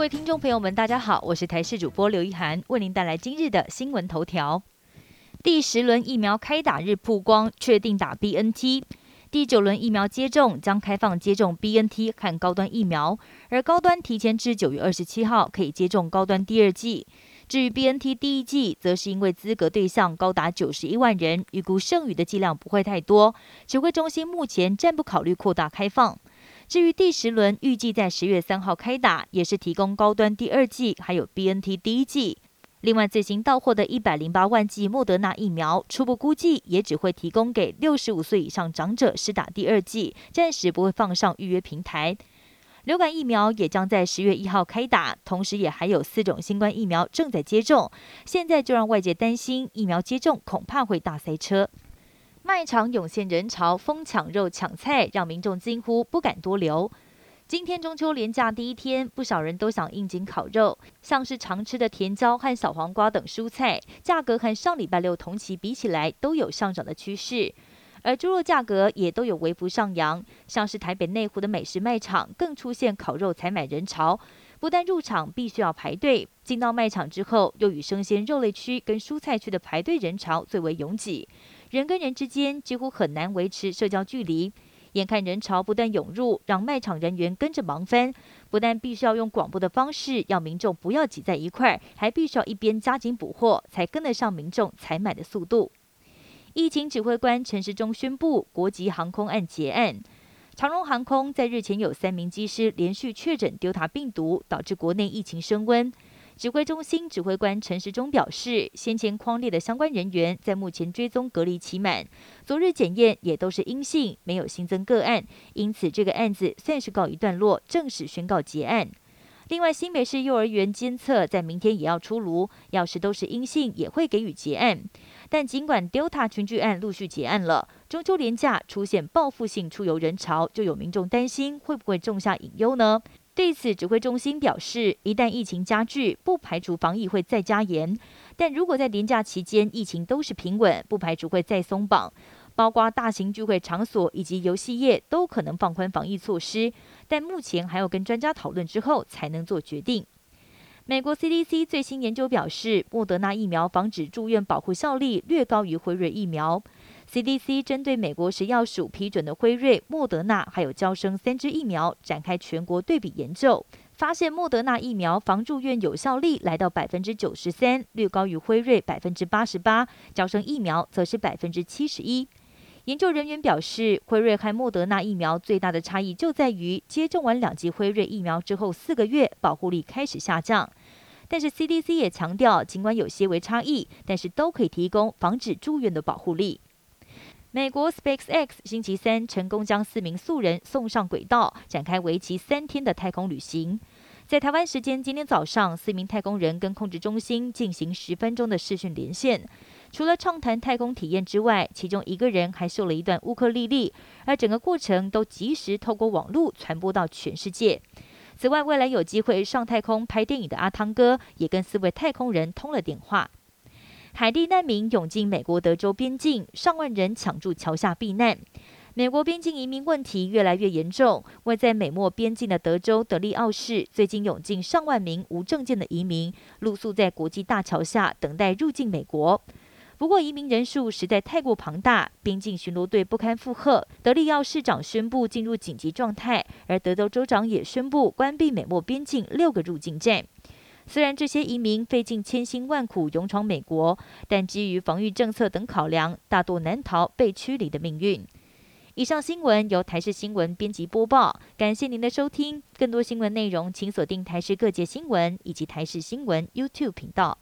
各位听众朋友们，大家好，我是台视主播刘一涵，为您带来今日的新闻头条。第十轮疫苗开打日曝光，确定打 BNT。第九轮疫苗接种将开放接种 BNT 和高端疫苗，而高端提前至九月二十七号可以接种高端第二剂。至于 BNT 第一剂，则是因为资格对象高达九十一万人，预估剩余的剂量不会太多。指挥中心目前暂不考虑扩大开放。至于第十轮，预计在十月三号开打，也是提供高端第二剂，还有 BNT 第一剂。另外，最新到货的一百零八万剂莫德纳疫苗，初步估计也只会提供给六十五岁以上长者施打第二剂，暂时不会放上预约平台。流感疫苗也将在十月一号开打，同时也还有四种新冠疫苗正在接种。现在就让外界担心，疫苗接种恐怕会大塞车。卖场涌现人潮，疯抢肉抢菜，让民众惊呼不敢多留。今天中秋连假第一天，不少人都想应景烤肉，像是常吃的甜椒和小黄瓜等蔬菜，价格和上礼拜六同期比起来都有上涨的趋势。而猪肉价格也都有微幅上扬，像是台北内湖的美食卖场更出现烤肉采买人潮，不但入场必须要排队，进到卖场之后，又与生鲜肉类区跟蔬菜区的排队人潮最为拥挤。人跟人之间几乎很难维持社交距离，眼看人潮不断涌入，让卖场人员跟着忙翻。不但必须要用广播的方式，要民众不要挤在一块，还必须要一边加紧补货，才跟得上民众采买的速度。疫情指挥官陈时中宣布，国际航空案结案。长荣航空在日前有三名机师连续确诊 Delta 病毒，导致国内疫情升温。指挥中心指挥官陈时中表示，先前框列的相关人员在目前追踪隔离期满，昨日检验也都是阴性，没有新增个案，因此这个案子算是告一段落，正式宣告结案。另外，新北市幼儿园监测在明天也要出炉，要是都是阴性，也会给予结案。但尽管 Delta 群聚案陆续结案了，中秋连假出现报复性出游人潮，就有民众担心会不会种下隐忧呢？对此，指挥中心表示，一旦疫情加剧，不排除防疫会再加严；但如果在年假期间疫情都是平稳，不排除会再松绑，包括大型聚会场所以及游戏业都可能放宽防疫措施。但目前还要跟专家讨论之后才能做决定。美国 CDC 最新研究表示，莫德纳疫苗防止住院保护效力略高于辉瑞疫苗。CDC 针对美国食药署批准的辉瑞、莫德纳还有交生三支疫苗展开全国对比研究，发现莫德纳疫苗防住院有效率来到百分之九十三，略高于辉瑞百分之八十八，交生疫苗则是百分之七十一。研究人员表示，辉瑞和莫德纳疫苗最大的差异就在于接种完两剂辉瑞疫苗之后四个月，保护力开始下降。但是 CDC 也强调，尽管有些微差异，但是都可以提供防止住院的保护力。美国 SpaceX 星期三成功将四名素人送上轨道，展开为期三天的太空旅行。在台湾时间今天早上，四名太空人跟控制中心进行十分钟的视讯连线。除了畅谈太空体验之外，其中一个人还秀了一段乌克丽丽，而整个过程都及时透过网络传播到全世界。此外，未来有机会上太空拍电影的阿汤哥也跟四位太空人通了电话。海地难民涌进美国德州边境，上万人抢住桥下避难。美国边境移民问题越来越严重。位在美墨边境的德州德利奥市，最近涌进上万名无证件的移民，露宿在国际大桥下等待入境美国。不过，移民人数实在太过庞大，边境巡逻队不堪负荷。德利奥市长宣布进入紧急状态，而德州州长也宣布关闭美墨边境六个入境站。虽然这些移民费尽千辛万苦勇闯美国，但基于防御政策等考量，大多难逃被驱离的命运。以上新闻由台视新闻编辑播报，感谢您的收听。更多新闻内容，请锁定台视各界新闻以及台视新闻 YouTube 频道。